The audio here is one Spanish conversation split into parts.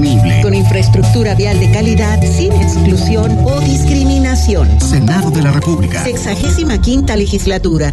sostenible. Con infraestructura vial de calidad, sin exclusión o discriminación. Senado de la República. Sexagésima quinta legislatura.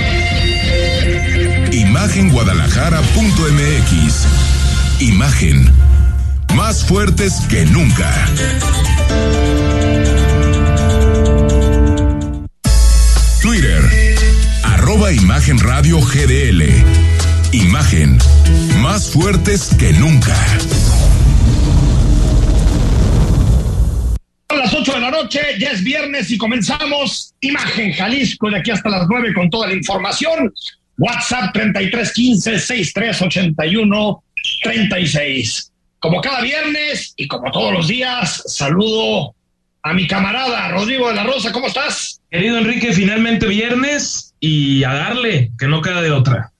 Imagenguadalajara.mx. Imagen. Más fuertes que nunca. Twitter. Arroba Imagen GDL. Imagen. Más fuertes que nunca. A las 8 de la noche, ya es viernes y comenzamos Imagen Jalisco de aquí hasta las 9 con toda la información. WhatsApp 3315-6381-36. Como cada viernes y como todos los días, saludo a mi camarada Rodrigo de la Rosa. ¿Cómo estás? Querido Enrique, finalmente viernes y a darle, que no queda de otra.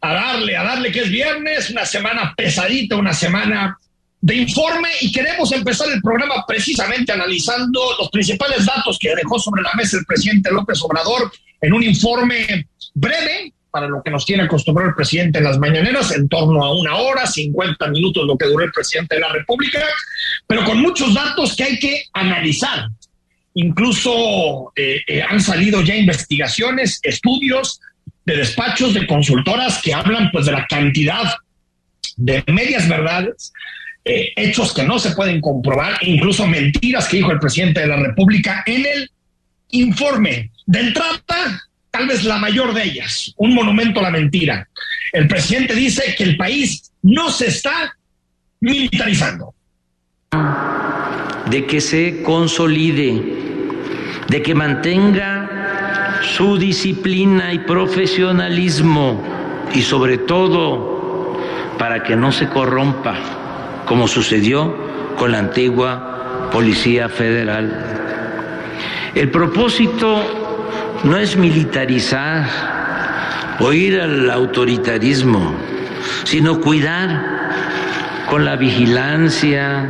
A darle, a darle que es viernes, una semana pesadita, una semana de informe y queremos empezar el programa precisamente analizando los principales datos que dejó sobre la mesa el presidente López Obrador en un informe breve para lo que nos tiene acostumbrado el presidente en las mañaneras, en torno a una hora, 50 minutos lo que duró el presidente de la República, pero con muchos datos que hay que analizar. Incluso eh, eh, han salido ya investigaciones, estudios de despachos de consultoras que hablan pues de la cantidad de medias verdades, eh, hechos que no se pueden comprobar, incluso mentiras que dijo el presidente de la República en el informe. De entrada, tal vez la mayor de ellas, un monumento a la mentira. El presidente dice que el país no se está militarizando. De que se consolide, de que mantenga su disciplina y profesionalismo y sobre todo para que no se corrompa, como sucedió con la antigua Policía Federal. El propósito no es militarizar o ir al autoritarismo, sino cuidar con la vigilancia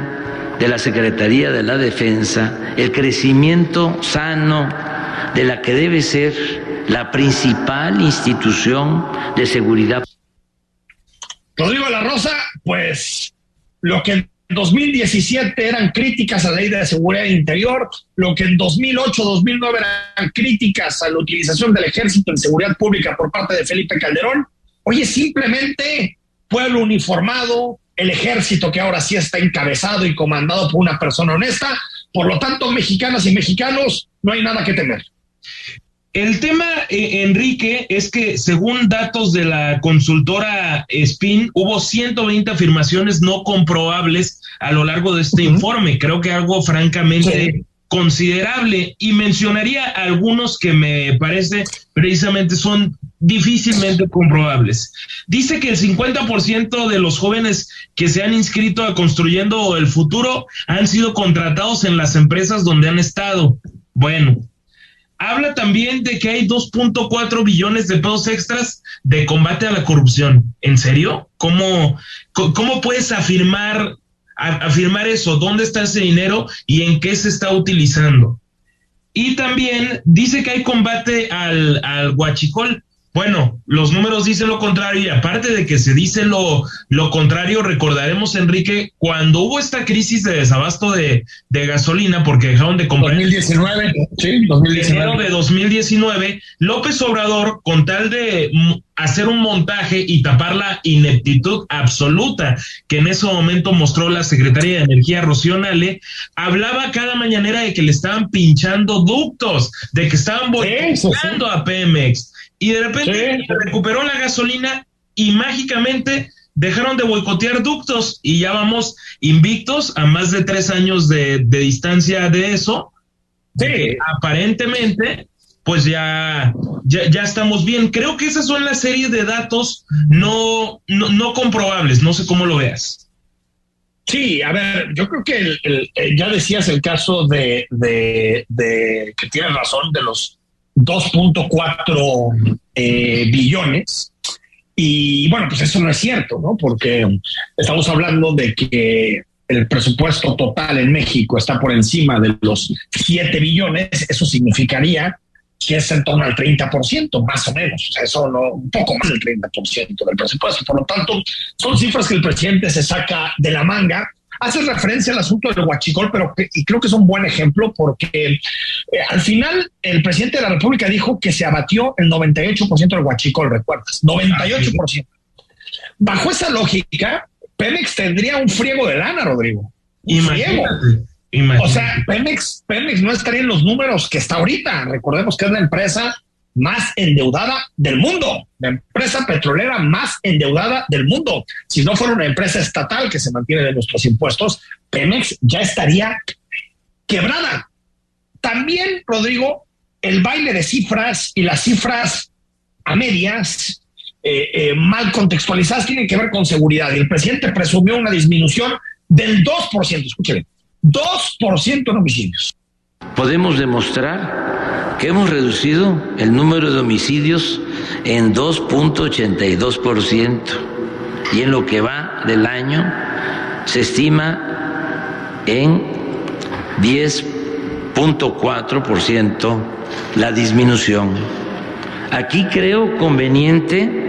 de la Secretaría de la Defensa el crecimiento sano de la que debe ser la principal institución de seguridad. Rodrigo la Rosa, pues lo que 2017 eran críticas a la ley de seguridad interior, lo que en 2008-2009 eran críticas a la utilización del ejército en seguridad pública por parte de Felipe Calderón. Hoy simplemente pueblo uniformado, el ejército que ahora sí está encabezado y comandado por una persona honesta. Por lo tanto, mexicanas y mexicanos, no hay nada que temer. El tema, eh, Enrique, es que según datos de la consultora SPIN, hubo 120 afirmaciones no comprobables a lo largo de este informe. Creo que algo francamente considerable. Y mencionaría algunos que me parece precisamente son difícilmente comprobables. Dice que el 50% de los jóvenes que se han inscrito a Construyendo el Futuro han sido contratados en las empresas donde han estado. Bueno, habla también de que hay 2.4 billones de pesos extras de combate a la corrupción. ¿En serio? ¿Cómo, cómo puedes afirmar, afirmar eso? ¿Dónde está ese dinero y en qué se está utilizando? Y también dice que hay combate al, al. Bueno, los números dicen lo contrario y aparte de que se dice lo, lo contrario, recordaremos, Enrique, cuando hubo esta crisis de desabasto de, de gasolina porque dejaron de comprar... 2019, sí, 2019. de 2019, López Obrador, con tal de hacer un montaje y tapar la ineptitud absoluta que en ese momento mostró la secretaria de Energía, Rocío Nale, hablaba cada mañanera de que le estaban pinchando ductos, de que estaban boicoteando a Pemex y de repente recuperó la gasolina y mágicamente dejaron de boicotear ductos y ya vamos invictos a más de tres años de, distancia de eso. Sí. aparentemente, pues ya, ya, estamos bien. Creo que esas son las series de datos no, no, comprobables. No sé cómo lo veas. Sí, a ver, yo creo que ya decías el caso de, de, de que tienes razón de los 2.4 eh, billones. Y bueno, pues eso no es cierto, ¿no? Porque estamos hablando de que el presupuesto total en México está por encima de los 7 billones. Eso significaría que es en torno al 30%, más o menos. O sea, eso no, un poco más del 30% del presupuesto. Por lo tanto, son cifras que el presidente se saca de la manga hace referencia al asunto del huachicol, pero y creo que es un buen ejemplo porque eh, al final el presidente de la República dijo que se abatió el 98% del huachicol, ¿recuerdas? 98%. Bajo esa lógica, Pemex tendría un friego de lana, Rodrigo. Un friego. O sea, Pemex, Pemex no estaría en los números que está ahorita. Recordemos que es la empresa más endeudada del mundo, la empresa petrolera más endeudada del mundo. Si no fuera una empresa estatal que se mantiene de nuestros impuestos, Pemex ya estaría quebrada. También, Rodrigo, el baile de cifras y las cifras a medias, eh, eh, mal contextualizadas, tienen que ver con seguridad. Y el presidente presumió una disminución del 2%, escúcheme, 2% en homicidios. Podemos demostrar que hemos reducido el número de homicidios en 2.82% y en lo que va del año se estima en 10.4% la disminución. Aquí creo conveniente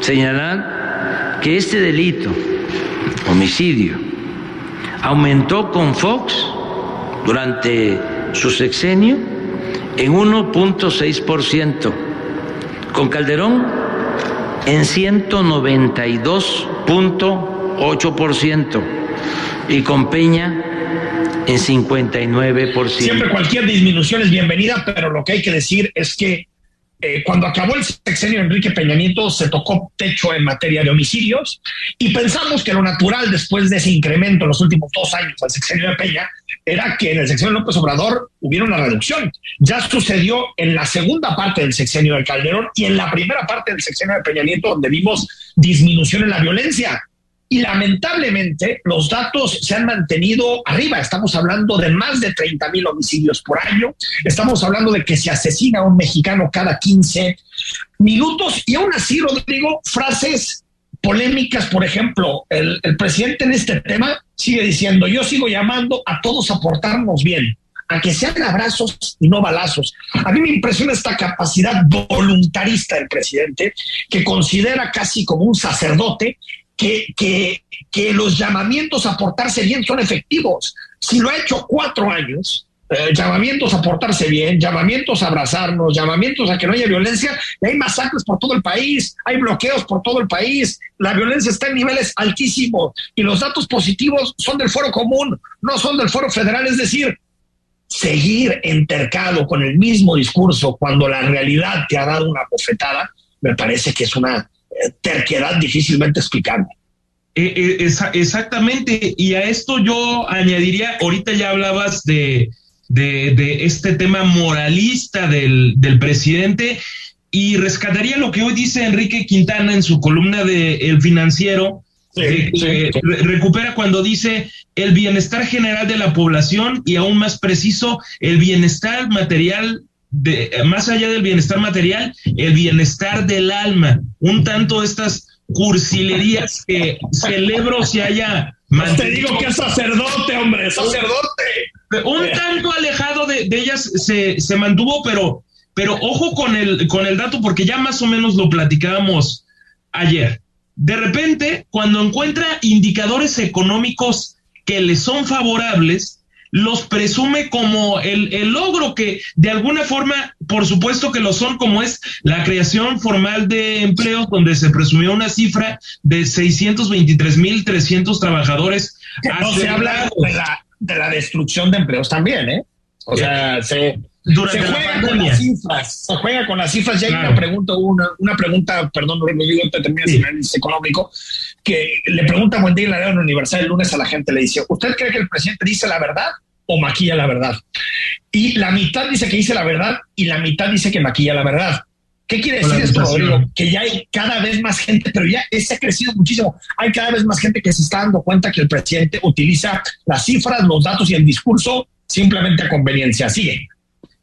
señalar que este delito, homicidio, aumentó con Fox durante su sexenio en 1.6%, con Calderón en 192.8% y con Peña en 59%. Siempre cualquier disminución es bienvenida, pero lo que hay que decir es que eh, cuando acabó el sexenio Enrique Peña Nieto se tocó techo en materia de homicidios y pensamos que lo natural después de ese incremento en los últimos dos años del sexenio de Peña era que en el sexenio de López Obrador hubiera una reducción. Ya sucedió en la segunda parte del sexenio de Calderón y en la primera parte del sexenio de Peña Nieto donde vimos disminución en la violencia. Y lamentablemente los datos se han mantenido arriba. Estamos hablando de más de 30 mil homicidios por año. Estamos hablando de que se asesina a un mexicano cada 15 minutos. Y aún así, Rodrigo, frases polémicas, por ejemplo, el, presidente en este tema sigue diciendo, yo sigo llamando a todos a portarnos bien a que sean abrazos y no balazos. A mí me impresiona esta capacidad voluntarista del presidente, que considera casi como un sacerdote que, que, los llamamientos a portarse bien son efectivos. Si lo ha hecho cuatro años, eh, llamamientos a portarse bien, llamamientos a abrazarnos, llamamientos a que no haya violencia, y hay masacres por todo el país, hay bloqueos por todo el país, la violencia está en niveles altísimos y los datos positivos son del foro común, no son del foro federal, es decir, seguir entercado con el mismo discurso cuando la realidad te ha dado una bofetada, me parece que es una terquedad difícilmente explicable. Eh, eh, exactamente, y a esto yo añadiría, ahorita ya hablabas de, de, este tema moralista del, del, presidente y rescataría lo que hoy dice Enrique Quintana en su columna de El Financiero, recupera cuando dice el bienestar general de la población y aún más preciso, el bienestar material de, más allá del bienestar material, el bienestar del alma. Un tanto estas cursilerías que celebro se haya Te digo que es sacerdote, hombre, sacerdote. Un tanto alejado de, ellas se, se mantuvo, pero Pero ojo con el, con el dato, porque ya más o menos lo platicábamos ayer. De repente, cuando encuentra indicadores económicos que le son favorables, los presume como el, el, logro que de alguna forma, por supuesto que lo son, como es la creación formal de empleos, donde se presumió una cifra de 623.300 trabajadores. No se habla de la, de la destrucción de empleos también, ¿eh? O sea, se, se juega con las cifras, se juega con las cifras. Y hay una pregunta, una, una pregunta, perdón, no lo digo, te termina sí. análisis económico, que le pregunta Buen Día la Universal el lunes a la gente, le dice, ¿usted cree que el presidente dice la verdad o maquilla la verdad? Y la mitad dice que dice la verdad y la mitad dice que maquilla la verdad. ¿Qué quiere decir esto, Rodrigo? Que ya hay cada vez más gente, pero ya ese ha crecido muchísimo. Hay cada vez más gente que se está dando cuenta que el presidente utiliza las cifras, los datos y el discurso simplemente a conveniencia. Sigue.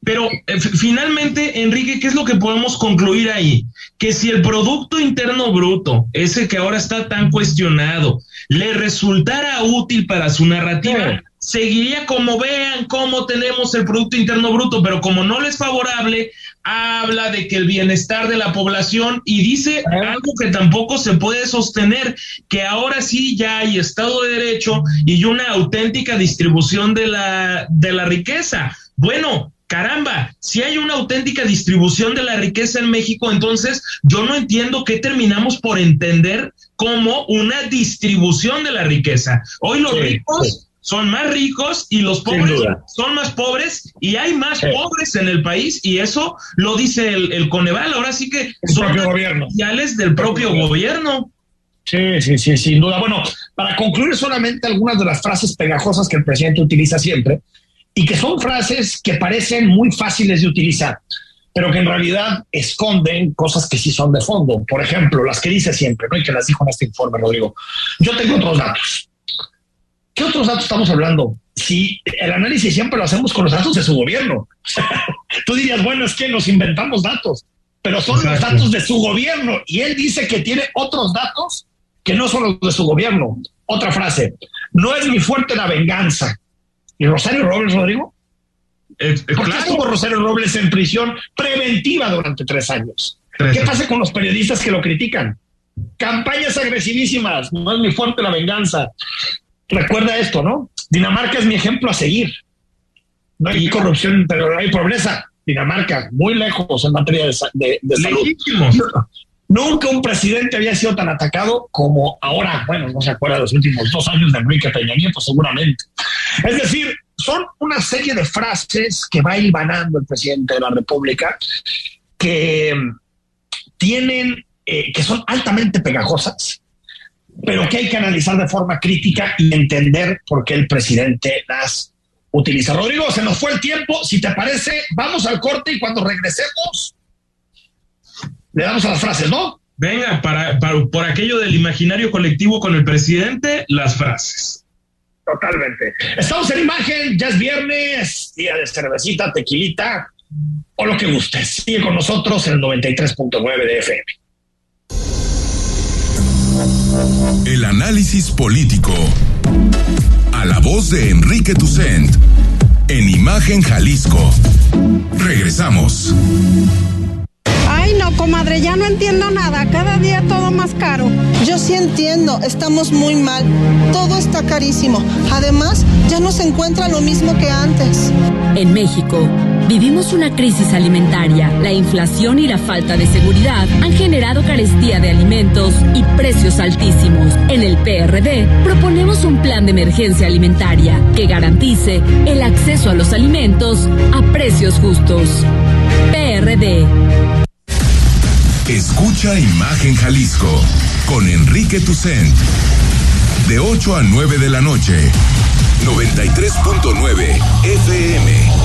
Pero eh, finalmente, Enrique, ¿qué es lo que podemos concluir ahí? Que si el Producto Interno Bruto, ese que ahora está tan cuestionado, le resultara útil para su narrativa, sí. seguiría como vean cómo tenemos el Producto Interno Bruto, pero como no le es favorable, habla de que el bienestar de la población y dice algo que tampoco se puede sostener, que ahora sí ya hay Estado de Derecho y una auténtica distribución de la, de la riqueza. Bueno, caramba, si hay una auténtica distribución de la riqueza en México, entonces yo no entiendo qué terminamos por entender como una distribución de la riqueza. Hoy los sí, ricos sí. Son más ricos y los pobres son más pobres y hay más sí. pobres en el país y eso lo dice el, el Coneval. Ahora sí que el son gobierno. del propio gobierno. Sí, sí, sí, sin duda. Bueno, para concluir solamente algunas de las frases pegajosas que el presidente utiliza siempre y que son frases que parecen muy fáciles de utilizar, pero que en realidad esconden cosas que sí son de fondo. Por ejemplo, las que dice siempre, ¿no? Y que las dijo en este informe, Rodrigo. Yo tengo otros datos. ¿Qué otros datos estamos hablando? Si el análisis siempre lo hacemos con los datos de su gobierno. Tú dirías, bueno, es que nos inventamos datos, pero son Exacto. los datos de su gobierno. Y él dice que tiene otros datos que no son los de su gobierno. Otra frase, no es mi fuerte la venganza, ¿Y Rosario Robles, Rodrigo? Eh, ¿Por qué claro. estuvo Rosario Robles en prisión preventiva durante tres años? Tres. ¿Qué pasa con los periodistas que lo critican? Campañas agresivísimas, no es mi fuerte la venganza. Recuerda esto, ¿no? Dinamarca es mi ejemplo a seguir. No hay corrupción, pero hay pobreza. Dinamarca, muy lejos en materia de, de, de salud. Nunca un presidente había sido tan atacado como ahora. Bueno, no se acuerda de los últimos dos años de Enrique Peña Nieto, seguramente. Es decir, son una serie de frases que va hilvanando el presidente de la República que tienen, eh, que son altamente pegajosas, pero que hay que analizar de forma crítica y entender por qué el presidente las utiliza. Rodrigo, se nos fue el tiempo. Si te parece, vamos al corte y cuando regresemos le damos a las frases, ¿no? Venga, para, para, por aquello del imaginario colectivo con el presidente, las frases. Totalmente. Estamos en imagen, ya es viernes, día de cervecita, tequilita o lo que guste. Sigue con nosotros en el 93.9 de FM. El análisis político. A la voz de Enrique Tucent. En Imagen Jalisco. Regresamos. Ay, no, comadre, ya no entiendo nada. Cada día todo más caro. Yo sí entiendo, estamos muy mal. Todo está carísimo. Además, ya no se encuentra lo mismo que antes. En México, vivimos una crisis alimentaria. La inflación y la falta de seguridad han generado carestía de alimentos y precios altísimos. En el PRD, proponemos un plan de emergencia alimentaria que garantice el acceso a los alimentos a precios justos. PRD. Escucha Imagen Jalisco con Enrique Tucent. De 8 a 9 de la noche. 93.9 FM.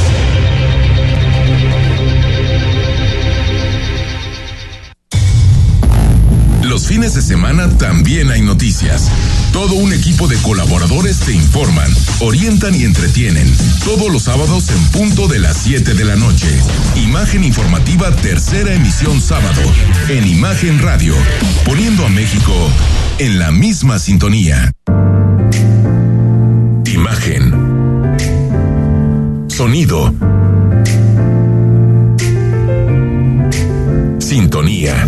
Los fines de semana también hay noticias. Todo un equipo de colaboradores te informan, orientan y entretienen. Todos los sábados en punto de las 7 de la noche. Imagen informativa tercera emisión sábado. En Imagen Radio. Poniendo a México en la misma sintonía. Imagen. Sonido. Sintonía.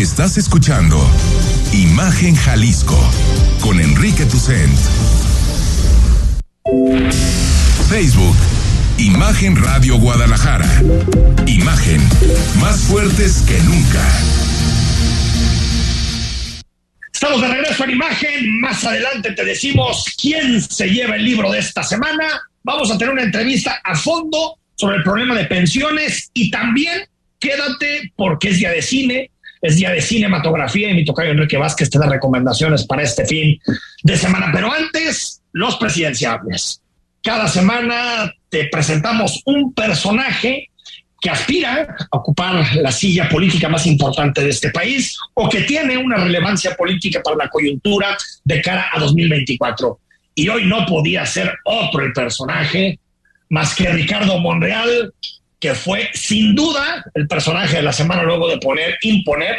Estás escuchando Imagen Jalisco con Enrique Tucent. Facebook, Imagen Radio Guadalajara. Imagen, más fuertes que nunca. Estamos de regreso en imagen. Más adelante te decimos quién se lleva el libro de esta semana. Vamos a tener una entrevista a fondo sobre el problema de pensiones y también quédate porque es día de cine, es día de cinematografía y mi tocayo Enrique Vázquez te da recomendaciones para este fin de semana. Pero antes, los presidenciables. Cada semana te presentamos un personaje que aspira a ocupar la silla política más importante de este país o que tiene una relevancia política para la coyuntura de cara a 2024. Y hoy no podía ser otro el personaje más que Ricardo Monreal, que fue sin duda el personaje de la semana luego de poner, imponer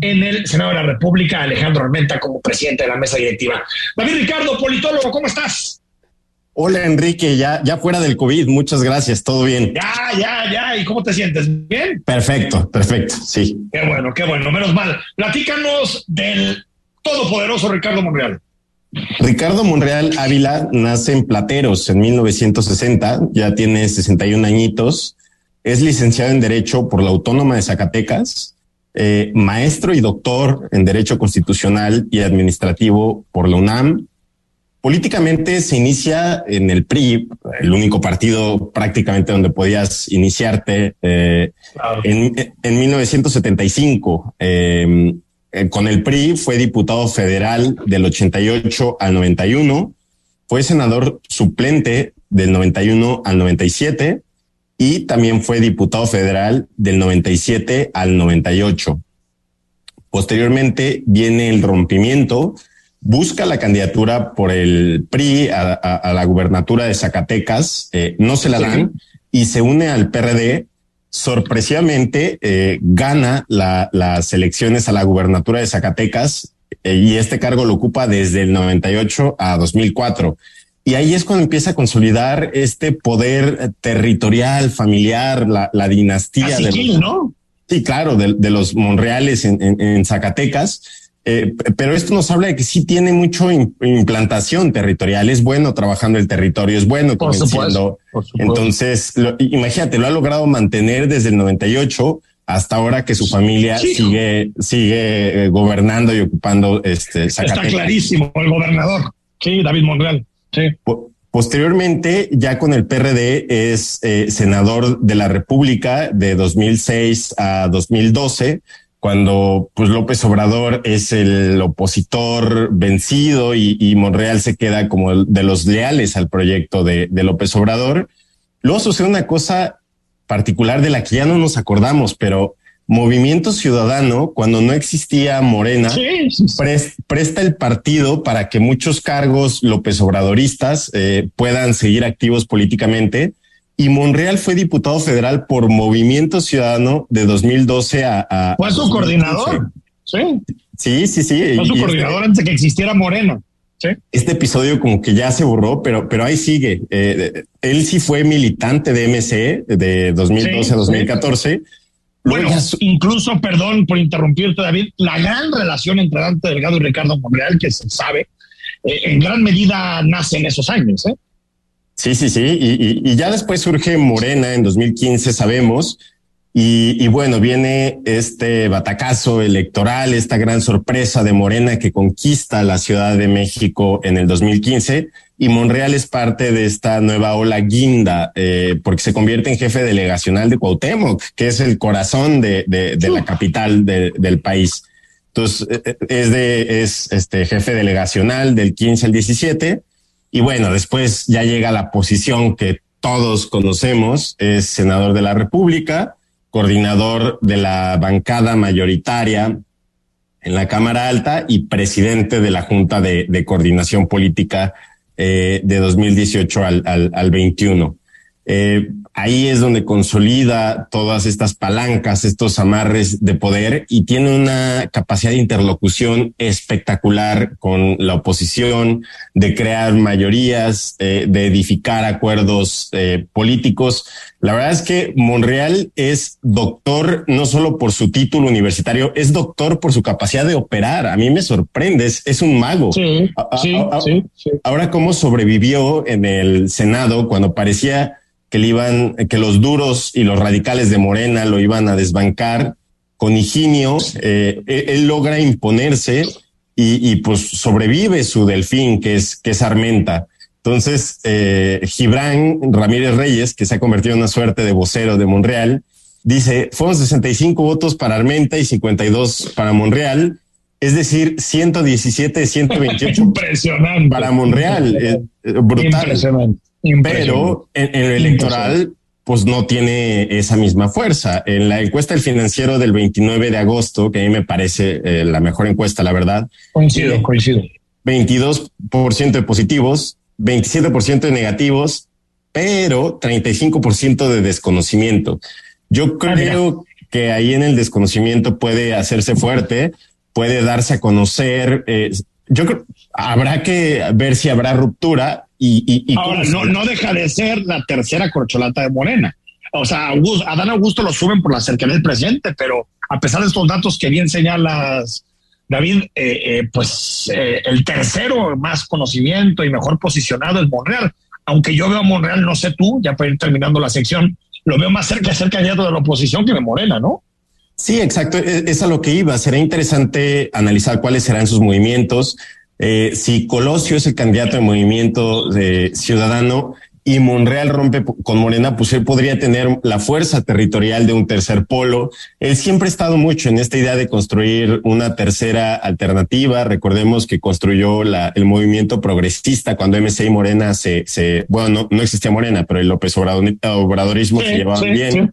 en el Senado de la República a Alejandro Armenta como presidente de la mesa directiva. David Ricardo, politólogo, ¿cómo estás? Hola Enrique, ya, ya fuera del COVID, muchas gracias, todo bien. Ya, ya, ya, ¿y cómo te sientes? ¿Bien? Perfecto, perfecto, sí. Qué bueno, qué bueno, menos mal. Platícanos del todopoderoso Ricardo Monreal. Ricardo Monreal Ávila nace en Plateros en 1960, ya tiene 61 añitos, es licenciado en Derecho por la Autónoma de Zacatecas, eh, maestro y doctor en Derecho Constitucional y Administrativo por la UNAM, Políticamente se inicia en el PRI, el único partido prácticamente donde podías iniciarte eh, en, en, 1975. Eh, con el PRI fue diputado federal del 88 al 91, fue senador suplente del 91 al 97 y también fue diputado federal del 97 al 98. Posteriormente viene el rompimiento busca la candidatura por el PRI a, la gubernatura de Zacatecas, eh, no se la dan y se une al PRD. Sorpresivamente eh, gana las elecciones a la gubernatura de Zacatecas eh, y este cargo lo ocupa desde el 98 a 2004. Y ahí es cuando empieza a consolidar este poder territorial, familiar, la, dinastía de los, ¿no? Sí, claro, de, los Monreales en, en Zacatecas eh, pero esto nos habla de que sí tiene mucho implantación territorial, es bueno trabajando el territorio, es bueno convenciendo. Entonces, imagínate, lo ha logrado mantener desde el 98 hasta ahora que su familia sigue sigue eh, gobernando y ocupando este Zacatecas. Está clarísimo el gobernador. Sí, David Monreal. Sí. Posteriormente, ya con el PRD, es eh, senador de la República de 2006 a 2012 cuando pues López Obrador es el opositor vencido y, Monreal se queda como de los leales al proyecto de, López Obrador. Luego sucede una cosa particular de la que ya no nos acordamos, pero Movimiento Ciudadano, cuando no existía Morena, presta el partido para que muchos cargos López Obradoristas eh, puedan seguir activos políticamente y Monreal fue diputado federal por Movimiento Ciudadano de 2012 a... fue su coordinador. Sí. Sí, sí, sí. Fue su este coordinador antes de que existiera Moreno. Sí. Este episodio como que ya se borró, pero, pero ahí sigue. Eh, él sí fue militante de MC de 2012 a 2014. Bueno, incluso, perdón por interrumpirte, David, la gran relación entre Dante Delgado y Ricardo Monreal, que se sabe, eh, en gran medida nace en esos años. ¿eh? Sí, sí, sí. Y, ya después surge Morena en 2015, sabemos. Y, bueno, viene este batacazo electoral, esta gran sorpresa de Morena que conquista la Ciudad de México en el 2015 y Monreal es parte de esta nueva ola guinda, eh, porque se convierte en jefe delegacional de Cuauhtémoc, que es el corazón de, de, la capital del país. Entonces, eh, eh, es de, es este jefe delegacional del 15 al 17. Y bueno, después ya llega la posición que todos conocemos, es senador de la República, coordinador de la bancada mayoritaria en la Cámara Alta y presidente de la Junta de, de Coordinación Política eh, de 2018 al, al, al 21. Eh, ahí es donde consolida todas estas palancas, estos amarres de poder y tiene una capacidad de interlocución espectacular con la oposición, de crear mayorías, eh, de edificar acuerdos eh, políticos. La verdad es que Monreal es doctor no solo por su título universitario, es doctor por su capacidad de operar. A mí me sorprende, es, un mago. Sí, sí, sí, Ahora, ¿cómo sobrevivió en el Senado cuando parecía que le iban, que los duros y los radicales de Morena lo iban a desbancar. Con Higinio, eh, él, logra imponerse y, y, pues sobrevive su delfín, que es, que es Armenta. Entonces, eh, Gibran Ramírez Reyes, que se ha convertido en una suerte de vocero de Monreal, dice, fueron 65 votos para Armenta y 52 para Monreal, es decir, 117, 128 Impresionante. para Monreal. Eh, brutal. Impresionante. Pero en, el electoral, pues no tiene esa misma fuerza. En la encuesta del financiero del 29 de agosto, que a mí me parece eh, la mejor encuesta, la verdad. Coincido, eh, coincido. 22% de positivos, 27% de negativos, pero 35% de desconocimiento. Yo ah, creo que ahí en el desconocimiento puede hacerse fuerte, puede darse a conocer. Eh, yo creo habrá que ver si habrá ruptura, y, Ahora, no, no deja de ser la tercera corcholata de Morena. O sea, Augusto, a Dan Augusto lo suben por la cercanía del presidente, pero a pesar de estos datos que bien señalas, David, eh, eh, pues eh, el tercero más conocimiento y mejor posicionado es Monreal. Aunque yo veo a Monreal, no sé tú, ya para ir terminando la sección, lo veo más cerca de ser candidato de la oposición que de Morena, ¿no? Sí, exacto. E, es a lo que iba. Será interesante analizar cuáles serán sus movimientos. Eh, si Colosio es el candidato de movimiento de ciudadano y Monreal rompe con Morena, pues él podría tener la fuerza territorial de un tercer polo. Él siempre ha estado mucho en esta idea de construir una tercera alternativa. Recordemos que construyó la, el movimiento progresista cuando MC y Morena se, se bueno, no, existía Morena, pero el López Obradorismo se llevaba bien.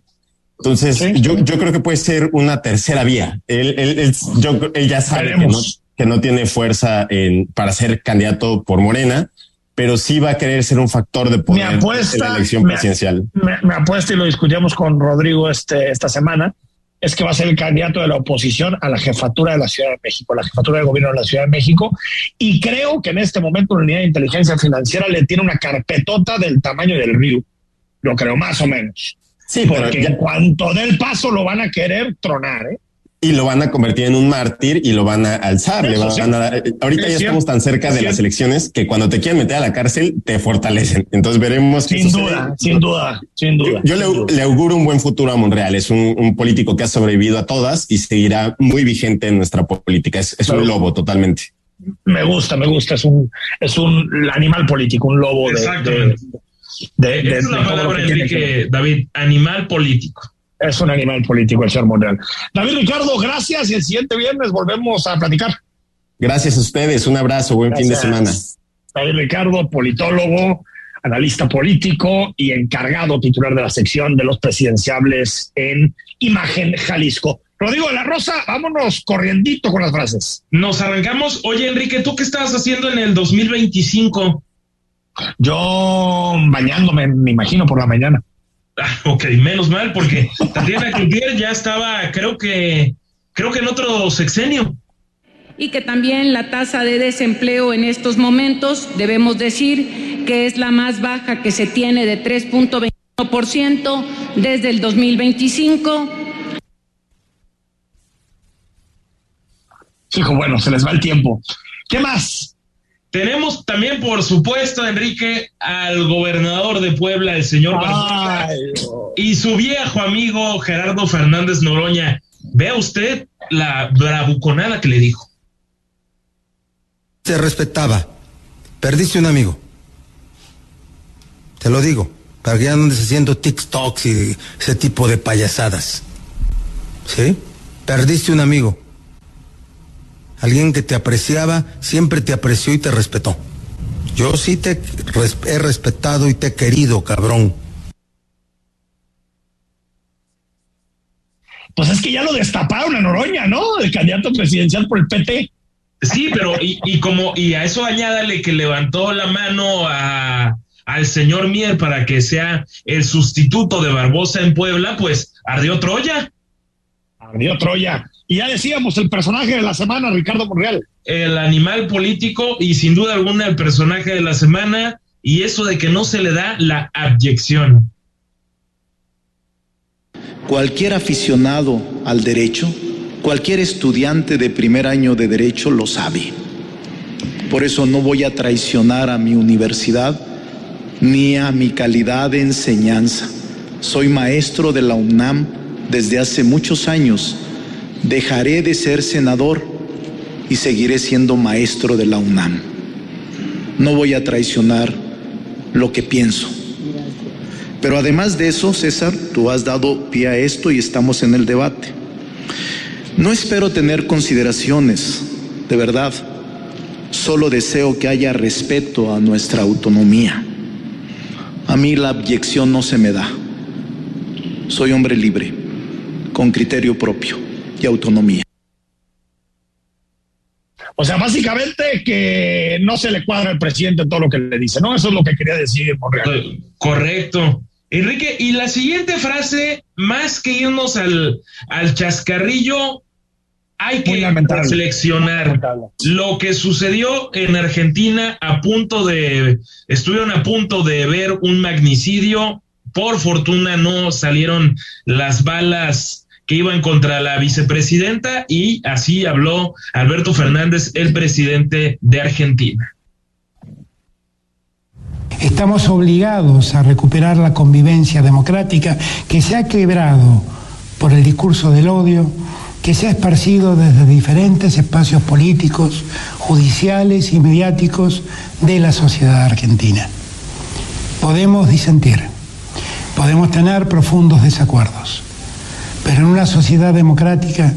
Entonces, yo, yo creo que puede ser una tercera vía. Él, él, él, yo, él ya sabe que no, que no tiene fuerza en, para ser candidato por Morena, pero sí va a querer ser un factor de poder en la elección presidencial. Me, apuesta y lo discutíamos con Rodrigo este, esta semana, es que va a ser el candidato de la oposición a la jefatura de la Ciudad de México, la jefatura de gobierno de la Ciudad de México, y creo que en este momento la unidad de inteligencia financiera le tiene una carpetota del tamaño del río, lo creo más o menos. Sí, porque en cuanto del paso lo van a querer tronar, ¿eh? y lo van a convertir en un mártir y lo van a alzar. Le van a ahorita ya estamos tan cerca de las elecciones que cuando te quieren meter a la cárcel te fortalecen. Entonces veremos. Sin duda, sin duda, sin duda. Yo, le, auguro un buen futuro a Monreal. Es un, político que ha sobrevivido a todas y seguirá muy vigente en nuestra política. Es, un lobo totalmente. Me gusta, me gusta. Es un, es un animal político, un lobo de, de, es la palabra, Enrique, David, animal político es un animal político el señor Monreal. David Ricardo, gracias y el siguiente viernes volvemos a platicar. Gracias a ustedes, un abrazo, buen fin de semana. David Ricardo, politólogo, analista político y encargado titular de la sección de los presidenciables en Imagen Jalisco. Rodrigo de la Rosa, vámonos corriendito con las frases. Nos arrancamos. Oye, Enrique, ¿tú qué estabas haciendo en el 2025? Yo bañándome, me imagino, por la mañana. Ah, ok, menos mal, porque Tatiana Cloutier ya estaba, creo que, creo que en otro sexenio. Y que también la tasa de desempleo en estos momentos, debemos decir que es la más baja que se tiene de 3.21% desde el 2025. Hijo, bueno, se les va el tiempo. ¿Qué más? Tenemos también, por supuesto, Enrique, al gobernador de Puebla, el señor y su viejo amigo Gerardo Fernández Noroña. Vea usted la bravuconada que le dijo. Se respetaba. Perdiste un amigo. Te lo digo, para que ya no andes haciendo TikToks y ese tipo de payasadas. ¿Sí? Perdiste un amigo. Alguien que te apreciaba, siempre te apreció y te respetó. Yo sí te he respetado y te he querido, cabrón. Pues es que ya lo destaparon a Noroña, ¿no? El candidato presidencial por el PT. Sí, pero y, y como, y a eso añádale que levantó la mano a, al señor Mier para que sea el sustituto de Barbosa en Puebla, pues ardió Troya. Ardió Troya. Y ya decíamos, el personaje de la semana, Ricardo Monreal. El animal político y sin duda alguna el personaje de la semana y eso de que no se le da la abyección. Cualquier aficionado al derecho, cualquier estudiante de primer año de derecho lo sabe. Por eso no voy a traicionar a mi universidad ni a mi calidad de enseñanza. Soy maestro de la UNAM desde hace muchos años. Dejaré de ser senador y seguiré siendo maestro de la UNAM. No voy a traicionar lo que pienso. Pero además de eso, César, tú has dado pie a esto y estamos en el debate. No espero tener consideraciones, de verdad. Solo deseo que haya respeto a nuestra autonomía. A mí la abyección no se me da. Soy hombre libre, con criterio propio y autonomía. O sea, básicamente que no se le cuadra al presidente todo lo que le dice, ¿no? Eso es lo que quería decir Monreal. Correcto. Enrique, y la siguiente frase, más que irnos al, al chascarrillo, hay que seleccionar lo que sucedió en Argentina a punto de, estuvieron a punto de ver un magnicidio. Por fortuna no salieron las balas que iban contra la vicepresidenta y así habló Alberto Fernández, el presidente de Argentina. Estamos obligados a recuperar la convivencia democrática que se ha quebrado por el discurso del odio, que se ha esparcido desde diferentes espacios políticos, judiciales y mediáticos de la sociedad argentina. Podemos disentir, podemos tener profundos desacuerdos, pero en una sociedad democrática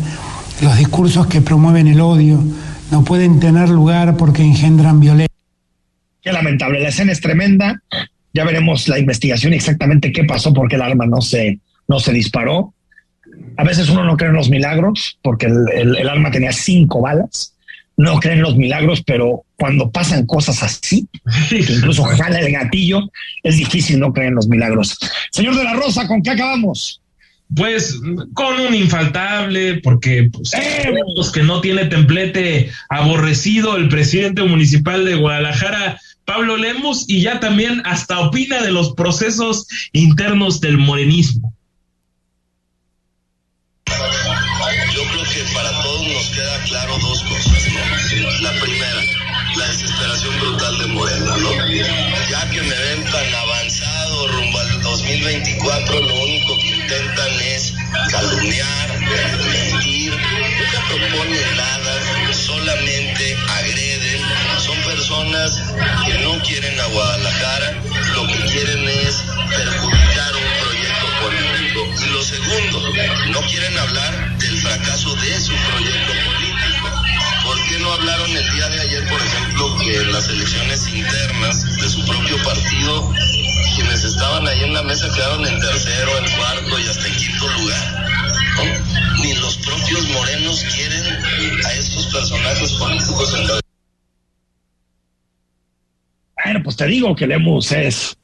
los discursos que promueven el odio no pueden tener lugar porque engendran violencia. Qué lamentable, la escena es tremenda. Ya veremos la investigación exactamente qué pasó porque el arma no se, no se disparó. A veces uno no cree en los milagros porque el, el, arma tenía cinco balas. No creen en los milagros, pero cuando pasan cosas así, que incluso jala el gatillo, es difícil no creer en los milagros. Señor de la Rosa, ¿con qué acabamos? Pues con un infaltable, porque pues, ¡Eh! que no tiene templete aborrecido el presidente municipal de Guadalajara, Pablo Lemos, y ya también hasta opina de los procesos internos del morenismo. Yo creo que para todos nos queda claro dos cosas. ¿no? La primera, la desesperación brutal de Morena, ¿no? 2024, lo único que intentan es calumniar, mentir, nunca proponen nada, solamente agreden. Son personas que no quieren a Guadalajara, lo que quieren es perjudicar un proyecto político. Y lo segundo, no quieren hablar del fracaso de su proyecto político. ¿Por qué no hablaron el día de ayer, por ejemplo, que en las elecciones internas de su propio partido, quienes estaban ahí en la mesa quedaron en tercero, en cuarto y hasta en quinto lugar? ¿no? Ni los propios morenos quieren a estos personajes políticos en la... Bueno, pues te digo que Lemus es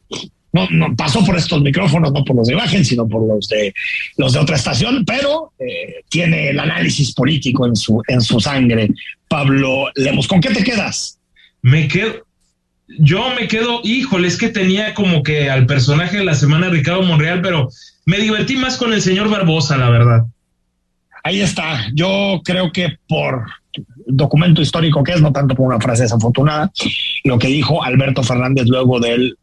no, no pasó por estos micrófonos, no por los de imagen, sino por los de los de otra estación, pero eh, tiene el análisis político en su, en su sangre. Pablo Lemos, ¿con qué te quedas? Me quedo, yo me quedo, híjole, es que tenía como que al personaje de la semana Ricardo Monreal, pero me divertí más con el señor Barbosa, la verdad. Ahí está. Yo creo que por documento histórico que es, no tanto por una frase desafortunada, lo que dijo Alberto Fernández luego del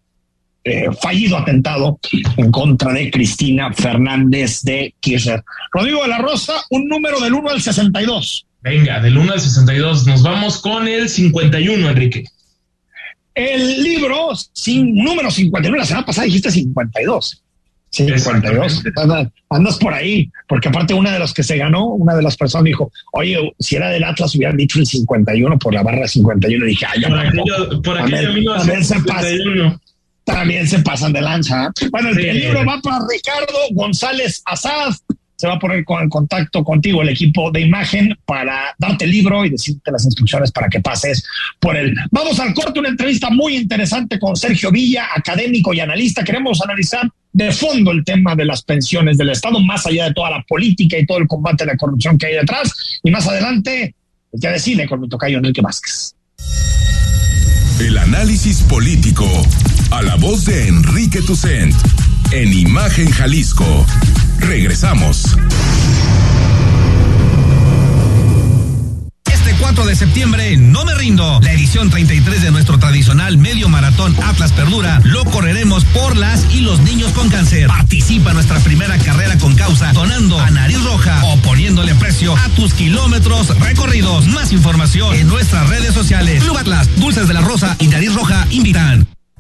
eh, fallido atentado en contra de Cristina Fernández de Kirchner. Rodrigo de la Rosa, un número del 1 al 62. Venga, del 1 al 62. Nos vamos con el 51, Enrique. El libro, sin, número 51, la semana pasada dijiste 52. 52. Andas, andas por ahí, porque aparte una de los que se ganó, una de las personas dijo, oye, si era del Atlas hubieran dicho el 51 por la barra 51. Y dije, ay, por aquello, por aquello también, se pasan, también se pasan de lanza. Bueno, el, el libro va para Ricardo González Azad, se va a poner con el contacto contigo el equipo de imagen para darte el libro y decirte las instrucciones para que pases por él. Vamos al corte, una entrevista muy interesante con Sergio Villa, académico y analista. Queremos analizar de fondo el tema de las pensiones del Estado, más allá de toda la política y todo el combate a la corrupción que hay detrás. Y más adelante, ya decide con mi tocayo Enrique Vázquez. El análisis político a la voz de Enrique Tucent en Imagen Jalisco. Regresamos. Este 4 de septiembre, no me rindo. La edición 33 de nuestro tradicional medio maratón Atlas Perdura lo correremos por las y los niños con cáncer. Participa nuestra primera carrera con causa, donando a nariz roja o poniéndole precio a tus kilómetros recorridos. Más información en nuestras redes sociales. Club Atlas, Dulces de la Rosa y Nariz Roja invitan.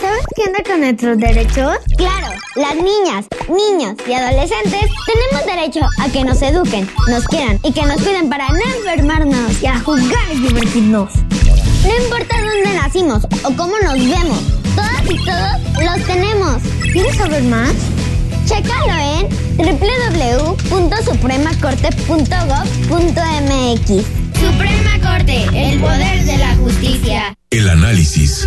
¿Sabes qué onda con nuestros derechos? Claro, las niñas, niños y adolescentes tenemos derecho a que nos eduquen, nos quieran y que nos cuiden para no enfermarnos y a jugar y divertirnos. No importa dónde nacimos o cómo nos vemos, todas y todos los tenemos. ¿Quieres saber más? Chécalo en www.supremacorte.gov.mx. Suprema Corte, el poder de la justicia. El análisis,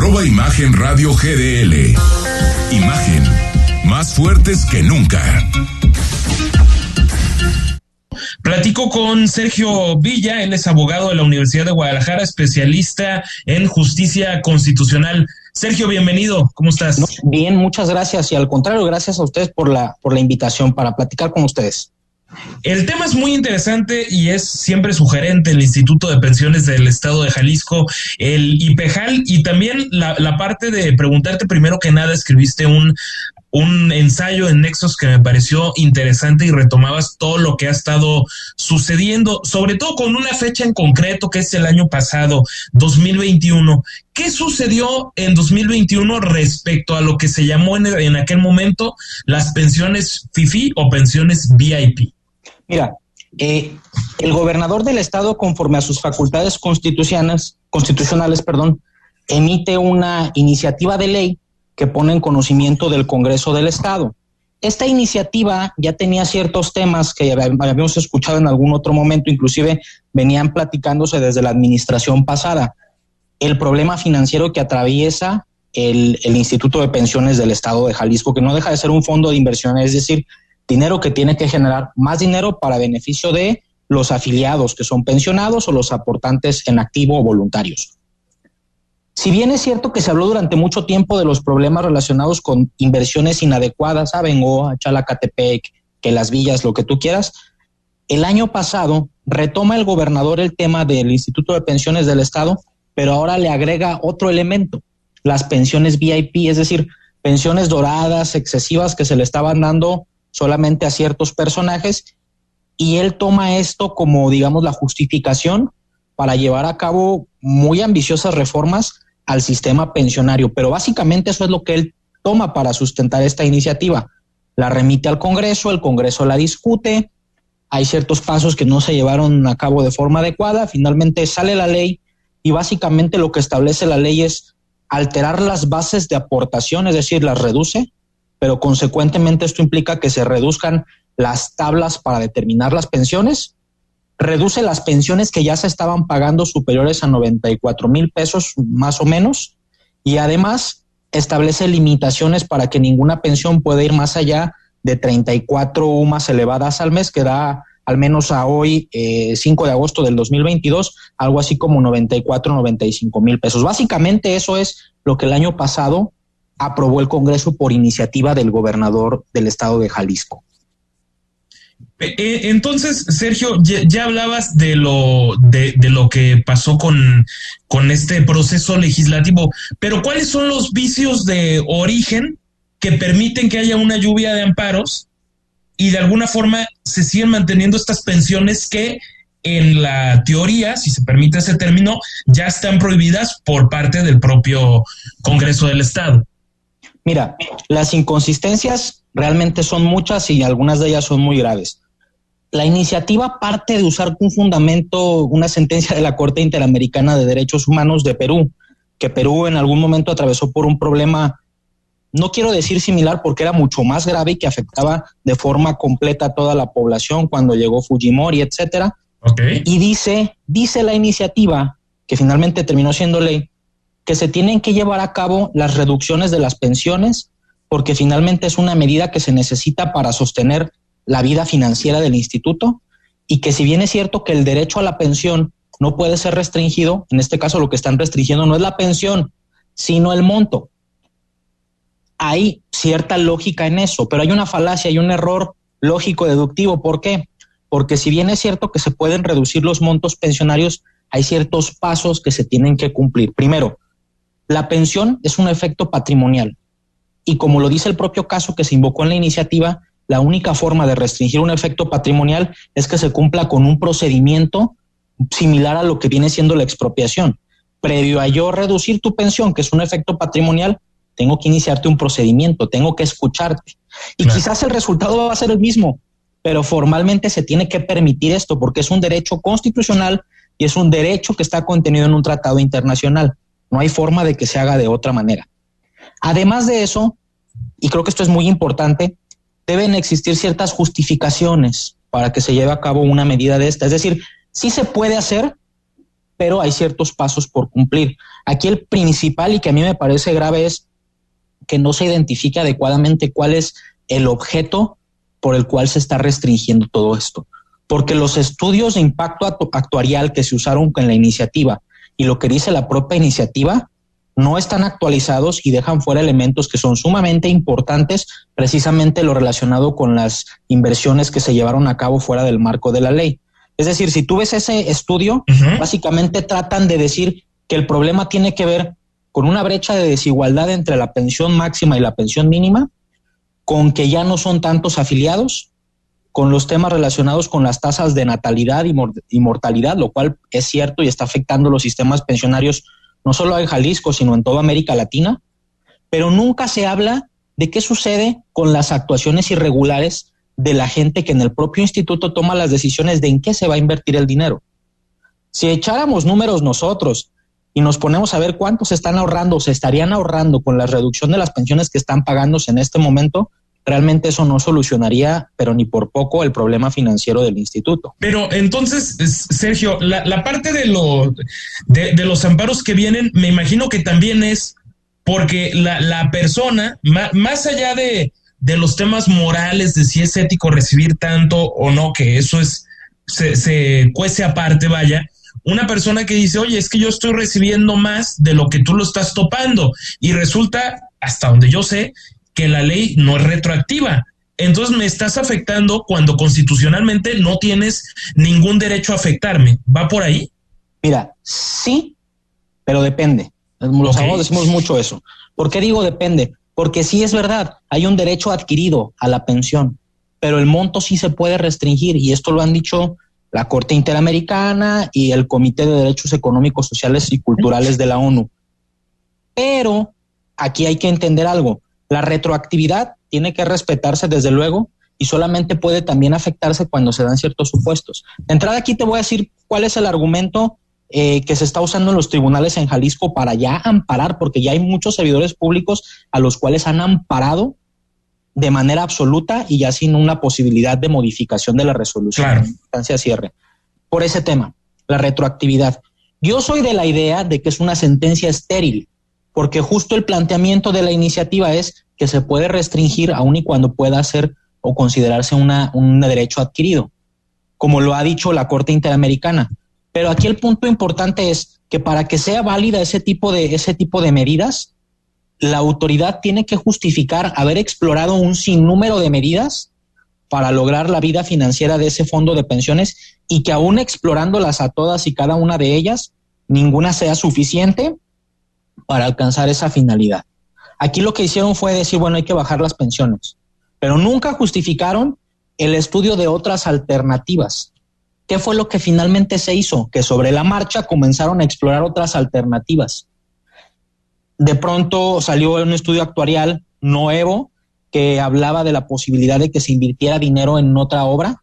arroba Imagen Radio GDL. Imagen, más fuertes que nunca. Platico con Sergio Villa, él es abogado de la Universidad de Guadalajara, especialista en justicia constitucional. Sergio, bienvenido, ¿cómo estás? Bien, muchas gracias y al contrario, gracias a ustedes por la, por la invitación para platicar con ustedes. El tema es muy interesante y es siempre sugerente el Instituto de Pensiones del Estado de Jalisco, el IPEJAL, y también la, parte de preguntarte primero que nada, escribiste un un ensayo en Nexos que me pareció interesante y retomabas todo lo que ha estado sucediendo, sobre todo con una fecha en concreto que es el año pasado, 2021. ¿Qué sucedió en 2021 respecto a lo que se llamó en, en aquel momento las pensiones FIFI o pensiones VIP? Mira, eh, el gobernador del estado, conforme a sus facultades constitucionales, constitucionales, perdón, emite una iniciativa de ley que pone en conocimiento del Congreso del Estado. Esta iniciativa ya tenía ciertos temas que habíamos escuchado en algún otro momento, inclusive venían platicándose desde la administración pasada. El problema financiero que atraviesa el, el, Instituto de Pensiones del Estado de Jalisco, que no deja de ser un fondo de inversión, es decir, dinero que tiene que generar más dinero para beneficio de los afiliados que son pensionados o los aportantes en activo o voluntarios. Si bien es cierto que se habló durante mucho tiempo de los problemas relacionados con inversiones inadecuadas a Bengoa, Chalacatepec, que las villas, lo que tú quieras, el año pasado retoma el gobernador el tema del Instituto de Pensiones del Estado, pero ahora le agrega otro elemento, las pensiones VIP, es decir, pensiones doradas, excesivas que se le estaban dando solamente a ciertos personajes, y él toma esto como, digamos, la justificación para llevar a cabo muy ambiciosas reformas al sistema pensionario. Pero básicamente eso es lo que él toma para sustentar esta iniciativa? La remite al Congreso, el Congreso la discute, hay ciertos pasos que no se llevaron a cabo de forma adecuada, finalmente sale la ley y básicamente lo que establece la ley es alterar las bases de aportación, es decir, las reduce, pero consecuentemente esto implica que se reduzcan las tablas para determinar las pensiones, reduce las pensiones que ya se estaban pagando superiores a 94 mil pesos más o menos y además establece limitaciones para que ninguna pensión pueda ir más allá de 34 UMAS elevadas al mes, que da al menos a hoy, 5 eh, de agosto del 2022, algo así como 94, 95 mil pesos. Básicamente eso es lo que el año pasado aprobó el Congreso por iniciativa del gobernador del estado de Jalisco. Eh, eh, entonces, Sergio, ya, hablabas de lo, de, de, lo que pasó con, con este proceso legislativo, pero ¿cuáles son los vicios de origen que permiten que haya una lluvia de amparos y de alguna forma se siguen manteniendo estas pensiones que en la teoría, si se permite ese término, ya están prohibidas por parte del propio Congreso del Estado. Mira, las inconsistencias realmente son muchas y algunas de ellas son muy graves. La iniciativa parte de usar un fundamento, una sentencia de la Corte Interamericana de Derechos Humanos de Perú, que Perú en algún momento atravesó por un problema no quiero decir similar porque era mucho más grave y que afectaba de forma completa a toda la población cuando llegó Fujimori, etcétera. Y dice, dice la iniciativa, que finalmente terminó siendo ley, que se tienen que llevar a cabo las reducciones de las pensiones, porque finalmente es una medida que se necesita para sostener la vida financiera del instituto, y que si bien es cierto que el derecho a la pensión no puede ser restringido, en este caso lo que están restringiendo no es la pensión, sino el monto hay cierta lógica en eso, pero hay una falacia, y un error lógico deductivo. ¿Por qué? Porque si bien es cierto que se pueden reducir los montos pensionarios, hay ciertos pasos que se tienen que cumplir. Primero, la pensión es un efecto patrimonial. Y como lo dice el propio caso que se invocó en la iniciativa, la única forma de restringir un efecto patrimonial es que se cumpla con un procedimiento similar a lo que viene siendo la expropiación. Previo a yo reducir tu pensión, que es un efecto patrimonial, tengo que iniciarte un procedimiento, tengo que escucharte. Y quizás el resultado va a ser el mismo, pero formalmente se tiene que permitir esto porque es un derecho constitucional y es un derecho que está contenido en un tratado internacional. No hay forma de que se haga de otra manera. Además de eso, y creo que esto es muy importante, deben existir ciertas justificaciones para que se lleve a cabo una medida de esta. Es decir, sí se puede hacer, pero hay ciertos pasos por cumplir. Aquí el principal y que a mí me parece grave es que no se identifique adecuadamente cuál es el objeto por el cual se está restringiendo todo esto. Porque los estudios de impacto actuarial que se usaron con la iniciativa y lo que dice la propia iniciativa no están actualizados y dejan fuera elementos que son sumamente importantes, precisamente lo relacionado con las inversiones que se llevaron a cabo fuera del marco de la ley. Es decir, si tú ves ese estudio, básicamente tratan de decir que el problema tiene que ver con una brecha de desigualdad entre la pensión máxima y la pensión mínima, con que ya no son tantos afiliados, con los temas relacionados con las tasas de natalidad y, mortalidad, lo cual es cierto y está afectando los sistemas pensionarios no solo en Jalisco, sino en toda América Latina, pero nunca se habla de qué sucede con las actuaciones irregulares de la gente que en el propio instituto toma las decisiones de en qué se va a invertir el dinero. Si echáramos números nosotros y nos ponemos a ver cuánto se están ahorrando, se estarían ahorrando con la reducción de las pensiones que están pagándose en este momento, realmente eso no solucionaría, pero ni por poco, el problema financiero del instituto. Pero entonces, Sergio, la, parte de, lo, de, los amparos que vienen, me imagino que también es porque la, persona, más, allá de, de los temas morales, de si es ético recibir tanto o no, que eso es, se, se cuece aparte, vaya, una persona que dice, oye, es que yo estoy recibiendo más de lo que tú lo estás topando y resulta, hasta donde yo sé, que la ley no es retroactiva. Entonces me estás afectando cuando constitucionalmente no tienes ningún derecho a afectarme. ¿Va por ahí? Mira, sí, pero depende. Los abogados decimos mucho eso. ¿Por qué digo depende? Porque sí es verdad, hay un derecho adquirido a la pensión, pero el monto sí se puede restringir y esto lo han dicho la Corte Interamericana y el Comité de Derechos Económicos, Sociales y Culturales de la ONU. Pero aquí hay que entender algo. La retroactividad tiene que respetarse desde luego y solamente puede también afectarse cuando se dan ciertos supuestos. De entrada aquí te voy a decir cuál es el argumento eh, que se está usando en los tribunales en Jalisco para ya amparar, porque ya hay muchos servidores públicos a los cuales han amparado de manera absoluta y ya sin una posibilidad de modificación de la resolución claro. instancia cierre. Por ese tema, la retroactividad. Yo soy de la idea de que es una sentencia estéril, porque justo el planteamiento de la iniciativa es que se puede restringir aun y cuando pueda ser o considerarse una, un derecho adquirido, como lo ha dicho la Corte Interamericana. Pero aquí el punto importante es que para que sea válida ese tipo de, ese tipo de medidas, la autoridad tiene que justificar haber explorado un sinnúmero de medidas para lograr la vida financiera de ese fondo de pensiones y que aún explorándolas a todas y cada una de ellas, ninguna sea suficiente para alcanzar esa finalidad. Aquí lo que hicieron fue decir, bueno, hay que bajar las pensiones, pero nunca justificaron el estudio de otras alternativas. ¿Qué fue lo que finalmente se hizo? Que sobre la marcha comenzaron a explorar otras alternativas. De pronto salió un estudio actuarial nuevo que hablaba de la posibilidad de que se invirtiera dinero en otra obra,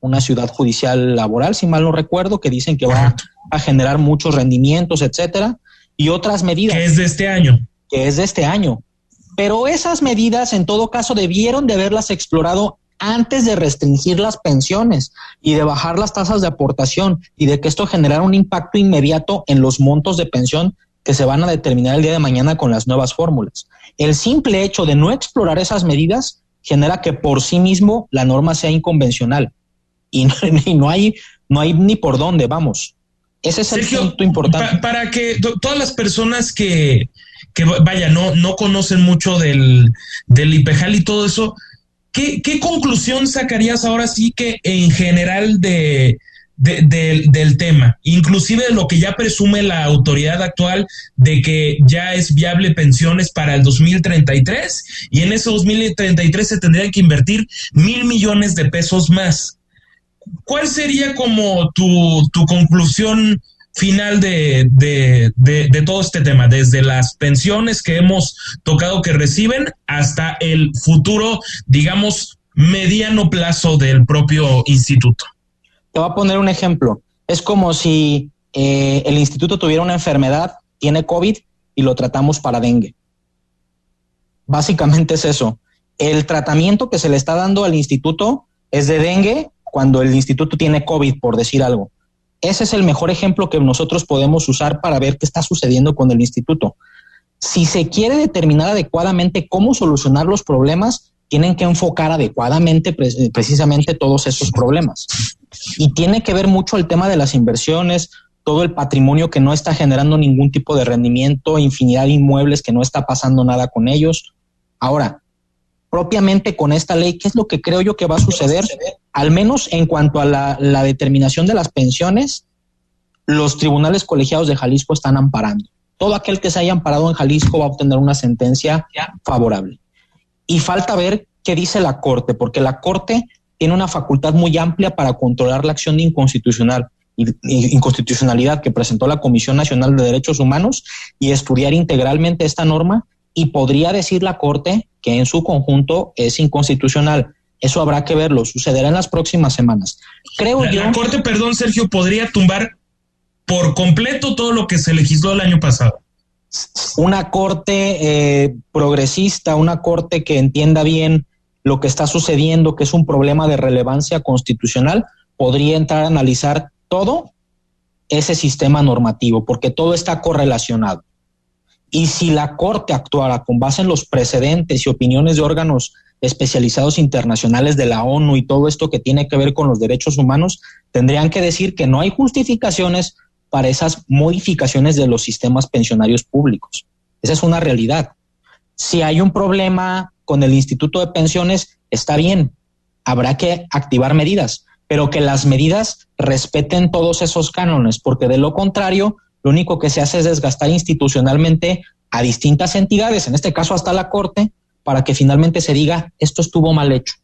una ciudad judicial laboral, si mal no recuerdo, que dicen que va a generar muchos rendimientos, etcétera, y otras medidas. Que es de este año. Que es de este año. Pero esas medidas, en todo caso, debieron de haberlas explorado antes de restringir las pensiones y de bajar las tasas de aportación y de que esto generara un impacto inmediato en los montos de pensión que se van a determinar el día de mañana con las nuevas fórmulas. El simple hecho de no explorar esas medidas genera que por sí mismo la norma sea inconvencional y no, y no hay no hay ni por dónde, vamos. Ese es el punto importante. Pa para que todas las personas que, que vaya, no, no conocen mucho del, del IPEJAL y todo eso, ¿qué, ¿qué conclusión sacarías ahora sí que en general de, de, de, del tema, inclusive lo que ya presume la autoridad actual de que ya es viable pensiones para el 2033 y en ese 2033 se tendrían que invertir mil millones de pesos más. ¿Cuál sería como tu, tu conclusión final de, de, de, todo este tema, desde las pensiones que hemos tocado que reciben hasta el futuro, digamos, mediano plazo del propio instituto? Te voy a poner un ejemplo. Es como si eh, el instituto tuviera una enfermedad, tiene COVID y lo tratamos para dengue. Básicamente es eso. El tratamiento que se le está dando al instituto es de dengue cuando el instituto tiene COVID, por decir algo. Ese es el mejor ejemplo que nosotros podemos usar para ver qué está sucediendo con el instituto. Si se quiere determinar adecuadamente cómo solucionar los problemas, tienen que enfocar adecuadamente precisamente todos esos problemas. Y tiene que ver mucho el tema de las inversiones, todo el patrimonio que no está generando ningún tipo de rendimiento, infinidad de inmuebles que no está pasando nada con ellos. Ahora, propiamente con esta ley, ¿qué es lo que creo yo que va a suceder? Al menos en cuanto a la, determinación de las pensiones, los tribunales colegiados de Jalisco están amparando. Todo aquel que se haya amparado en Jalisco va a obtener una sentencia favorable. Y falta ver qué dice la Corte, porque la Corte tiene una facultad muy amplia para controlar la acción de inconstitucional inconstitucionalidad que presentó la Comisión Nacional de Derechos Humanos y estudiar integralmente esta norma y podría decir la Corte que en su conjunto es inconstitucional. Eso habrá que verlo, sucederá en las próximas semanas. Creo la, yo. La Corte, perdón, Sergio, podría tumbar por completo todo lo que se legisló el año pasado. Una corte eh, progresista, una corte que entienda bien lo que está sucediendo, que es un problema de relevancia constitucional, podría entrar a analizar todo ese sistema normativo, porque todo está correlacionado. Y si la Corte actuara con base en los precedentes y opiniones de órganos especializados internacionales de la ONU y todo esto que tiene que ver con los derechos humanos, tendrían que decir que no hay justificaciones para esas modificaciones de los sistemas pensionarios públicos. Esa es una realidad. Si hay un problema con el Instituto de Pensiones, está bien, habrá que activar medidas, pero que las medidas respeten todos esos cánones, porque de lo contrario, lo único que se hace es desgastar institucionalmente a distintas entidades, en este caso hasta la Corte, para que finalmente se diga esto estuvo mal hecho.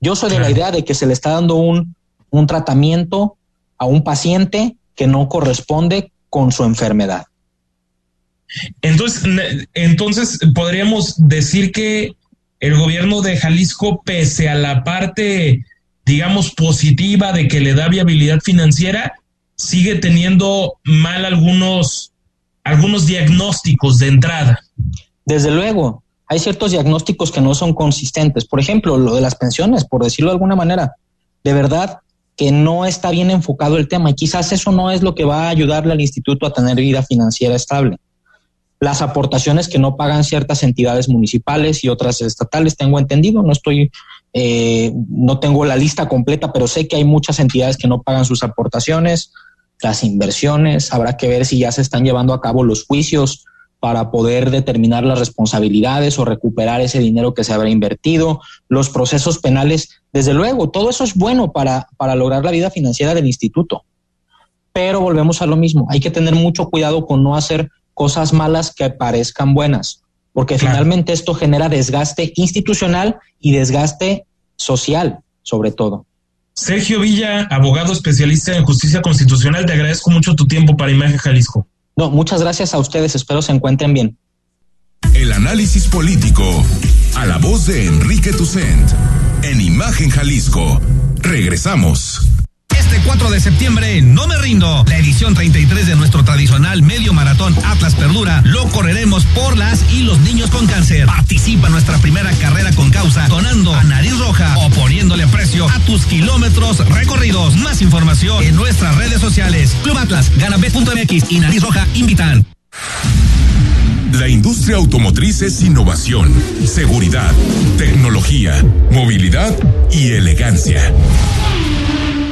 Yo soy de la idea de que se le está dando un, un tratamiento a un paciente que no corresponde con su enfermedad. Entonces, entonces podríamos decir que el gobierno de Jalisco, pese a la parte, digamos, positiva de que le da viabilidad financiera, sigue teniendo mal algunos, algunos diagnósticos de entrada. Desde luego, hay ciertos diagnósticos que no son consistentes. Por ejemplo, lo de las pensiones, por decirlo de alguna manera. De verdad que no está bien enfocado el tema y quizás eso no es lo que va a ayudarle al instituto a tener vida financiera estable. Las aportaciones que no pagan ciertas entidades municipales y otras estatales, tengo entendido, no estoy, eh, no tengo la lista completa, pero sé que hay muchas entidades que no pagan sus aportaciones, las inversiones, habrá que ver si ya se están llevando a cabo los juicios para poder determinar las responsabilidades o recuperar ese dinero que se habrá invertido, los procesos penales, desde luego, todo eso es bueno para, para lograr la vida financiera del instituto. Pero volvemos a lo mismo, hay que tener mucho cuidado con no hacer cosas malas que parezcan buenas, porque finalmente esto genera desgaste institucional y desgaste social, sobre todo. Sergio Villa, abogado especialista en justicia constitucional, te agradezco mucho tu tiempo para Imagen Jalisco. No, muchas gracias a ustedes, espero se encuentren bien. El análisis político a la voz de Enrique Tucent en Imagen Jalisco. Regresamos. Este 4 de septiembre, no me rindo. La edición 33 de nuestro tradicional medio maratón Atlas Perdura lo correremos por las y los niños con cáncer. Participa nuestra primera carrera con causa, donando a nariz roja o poniéndole precio a tus kilómetros recorridos. Más información en nuestras redes sociales. Club Atlas, Ganabet.mx y Nariz Roja invitan. La industria automotriz es innovación, seguridad, tecnología, movilidad y elegancia.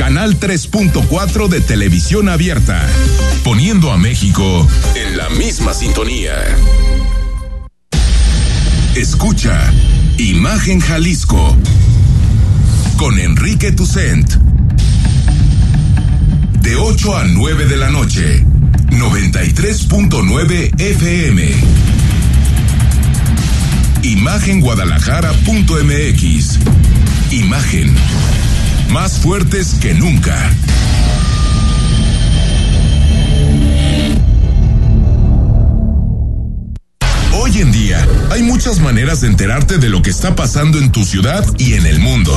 canal 3.4 de televisión abierta, poniendo a México en la misma sintonía. Escucha Imagen Jalisco con Enrique Tucent. De 8 a 9 de la noche, 93.9 FM. Imagenguadalajara.mx. Imagen más fuertes que nunca. Hoy en día hay muchas maneras de enterarte de lo que está pasando en tu ciudad y en el mundo.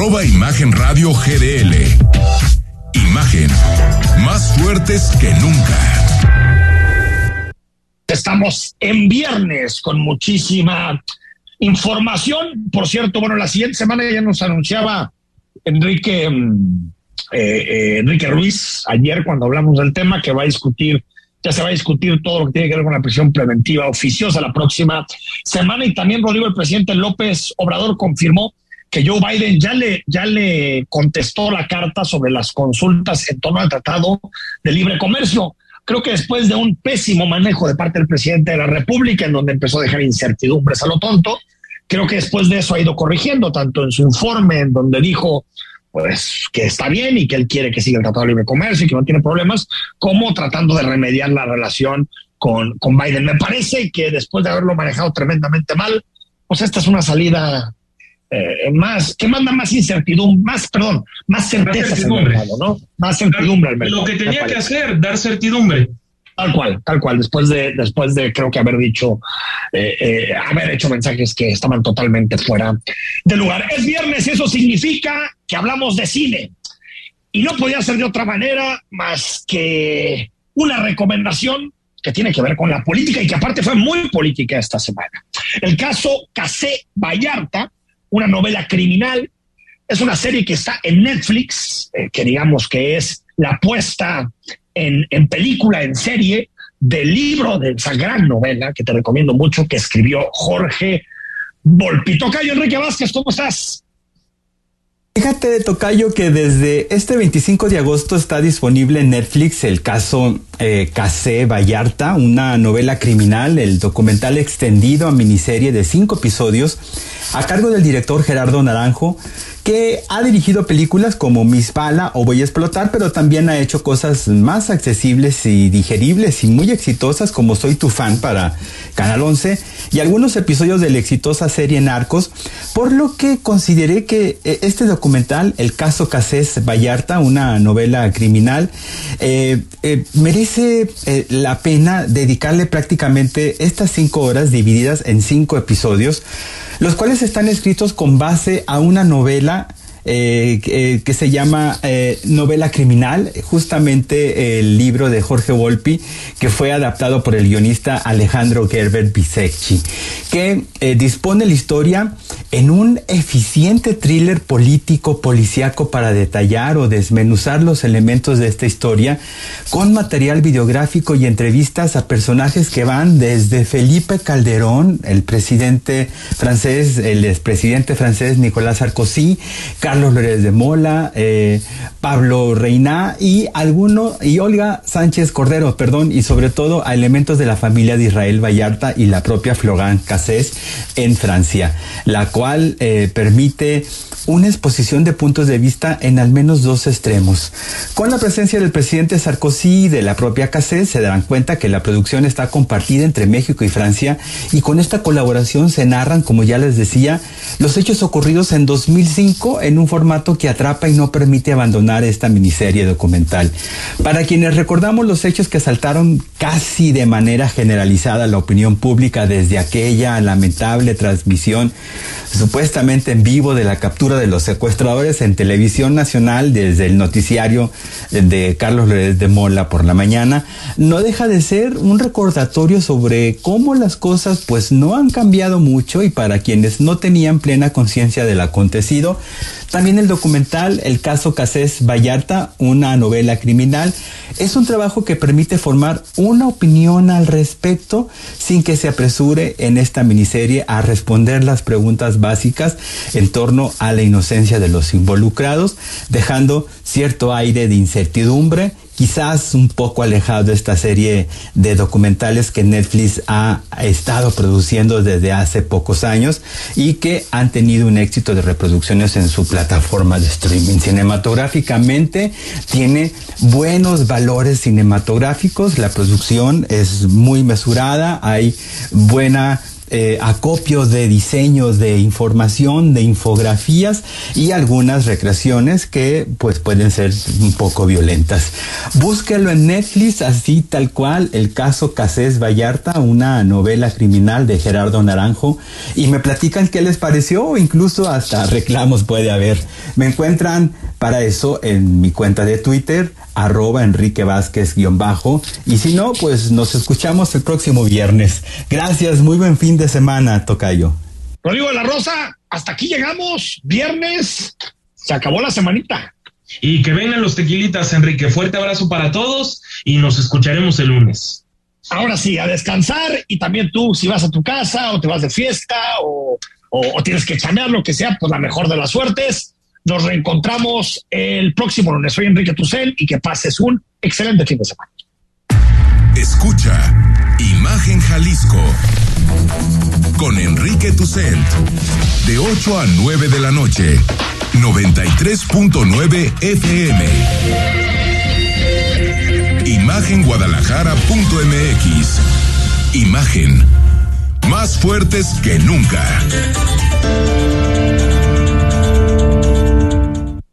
Arroba Imagen Radio GDL. Imagen, más fuertes que nunca. Estamos en viernes con muchísima información. Por cierto, bueno, la siguiente semana ya nos anunciaba Enrique. Mm, eh, eh, Enrique Ruiz ayer cuando hablamos del tema que va a discutir, ya se va a discutir todo lo que tiene que ver con la prisión preventiva oficiosa la próxima semana y también Rodrigo, el presidente López Obrador confirmó que Joe Biden ya le, ya le contestó la carta sobre las consultas en torno al Tratado de Libre Comercio. Creo que después de un pésimo manejo de parte del presidente de la República, en donde empezó a dejar incertidumbres a lo tonto, creo que después de eso ha ido corrigiendo, tanto en su informe, en donde dijo pues que está bien y que él quiere que siga el Tratado de Libre Comercio y que no tiene problemas, como tratando de remediar la relación con, con Biden. Me parece que después de haberlo manejado tremendamente mal, pues esta es una salida eh, más, que manda más incertidumbre, más, perdón, más certeza al mercado, ¿no? Más certidumbre al mercado. Lo que tenía que hacer, dar certidumbre. Tal cual, tal cual. Después de, después de creo que haber dicho, eh, eh, haber hecho mensajes que estaban totalmente fuera de lugar. Es viernes y eso significa que hablamos de cine. Y no podía ser de otra manera más que una recomendación que tiene que ver con la política y que aparte fue muy política esta semana. El caso Casé Vallarta, una novela criminal, es una serie que está en Netflix, eh, que digamos que es la apuesta en, película, en serie, del libro de esa gran novela que te recomiendo mucho que escribió Jorge Volpi. Tocayo Enrique Vázquez, ¿cómo estás? Fíjate de Tocayo que desde este 25 de agosto está disponible en Netflix el caso eh, Casé Vallarta, una novela criminal, el documental extendido a miniserie de cinco episodios a cargo del director Gerardo Naranjo que ha dirigido películas como Miss Bala o Voy a explotar, pero también ha hecho cosas más accesibles y digeribles y muy exitosas como Soy tu fan para Canal 11 y algunos episodios de la exitosa serie Narcos, por lo que consideré que eh, este documental, El caso Casés Vallarta, una novela criminal, eh, eh, merece la pena dedicarle prácticamente estas cinco horas divididas en cinco episodios los cuales están escritos con base a una novela eh, eh, que se llama eh, Novela Criminal, justamente el libro de Jorge Volpi, que fue adaptado por el guionista Alejandro Gerber Bisecchi, que dispone la historia en un eficiente thriller político policíaco para detallar o desmenuzar los elementos de esta historia, con material videográfico y entrevistas a personajes que van desde Felipe Calderón, el presidente francés, el expresidente francés Nicolás Sarkozy, Carlos Lórez de Mola, eh, Pablo Reina y alguno, y Olga Sánchez Cordero, perdón, y sobre todo a elementos de la familia de Israel Vallarta y la propia Florent Cassés en Francia, la cual eh, permite una exposición de puntos de vista en al menos dos extremos. Con la presencia del presidente Sarkozy y de la propia Cassés se darán cuenta que la producción está compartida entre México y Francia y con esta colaboración se narran, como ya les decía, los hechos ocurridos en 2005 en un formato que atrapa y no permite abandonar esta miniserie documental. Para quienes recordamos los hechos que asaltaron casi de manera generalizada la opinión pública desde aquella lamentable transmisión supuestamente en vivo de la captura de los secuestradores en televisión nacional desde el noticiario de Carlos López de Mola por la mañana, no deja de ser un recordatorio sobre cómo las cosas pues no han cambiado mucho y para quienes no tenían plena conciencia del acontecido, también el documental El caso Casés Vallarta, una novela criminal, es un trabajo que permite formar una opinión al respecto sin que se apresure en esta miniserie a responder las preguntas básicas en torno a la inocencia de los involucrados, dejando cierto aire de incertidumbre quizás un poco alejado de esta serie de documentales que Netflix ha estado produciendo desde hace pocos años y que han tenido un éxito de reproducciones en su plataforma de streaming. Cinematográficamente tiene buenos valores cinematográficos, la producción es muy mesurada, hay buena eh, acopio de diseños de información, de infografías y algunas recreaciones que pues pueden ser un poco violentas. Búsquelo en Netflix, así tal cual, el caso Casés Vallarta, una novela criminal de Gerardo Naranjo, y me platican qué les pareció, o incluso hasta reclamos puede haber. Me encuentran para eso en mi cuenta de Twitter, arroba Enrique Vázquez guion bajo, y si no, pues nos escuchamos el próximo viernes. Gracias, muy buen fin de semana, Tocayo. Rodrigo de la Rosa, hasta aquí llegamos, viernes, se acabó la semanita. Y que vengan los tequilitas, Enrique. Fuerte abrazo para todos y nos escucharemos el lunes. Ahora sí, a descansar y también tú, si vas a tu casa o te vas de fiesta o, o, tienes que chamear, lo que sea, pues la mejor de las suertes. Nos reencontramos el próximo lunes. Soy Enrique Tucel y que pases un excelente fin de semana. Escucha Imagen Jalisco con Enrique Tucent de 8 a 9 de la noche, 93.9 FM. Imagenguadalajara.mx. Imagen más fuertes que nunca.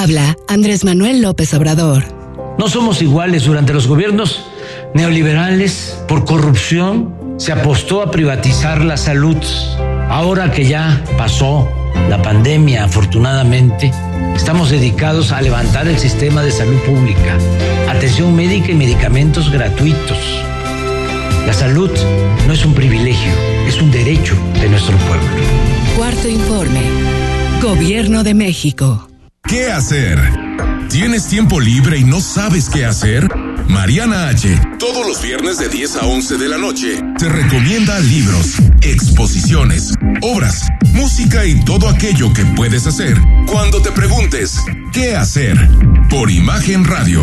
Habla Andrés Manuel López Obrador. No somos iguales durante los gobiernos neoliberales por corrupción. Se apostó a privatizar la salud. Ahora que ya pasó la pandemia, afortunadamente, estamos dedicados a levantar el sistema de salud pública, atención médica y medicamentos gratuitos. La salud no es un privilegio, es un derecho de nuestro pueblo. Cuarto informe. Gobierno de México. ¿Qué hacer? ¿Tienes tiempo libre y no sabes qué hacer? Mariana H. Todos los viernes de 10 a 11 de la noche te recomienda libros, exposiciones, obras, música y todo aquello que puedes hacer cuando te preguntes ¿qué hacer? Por Imagen Radio.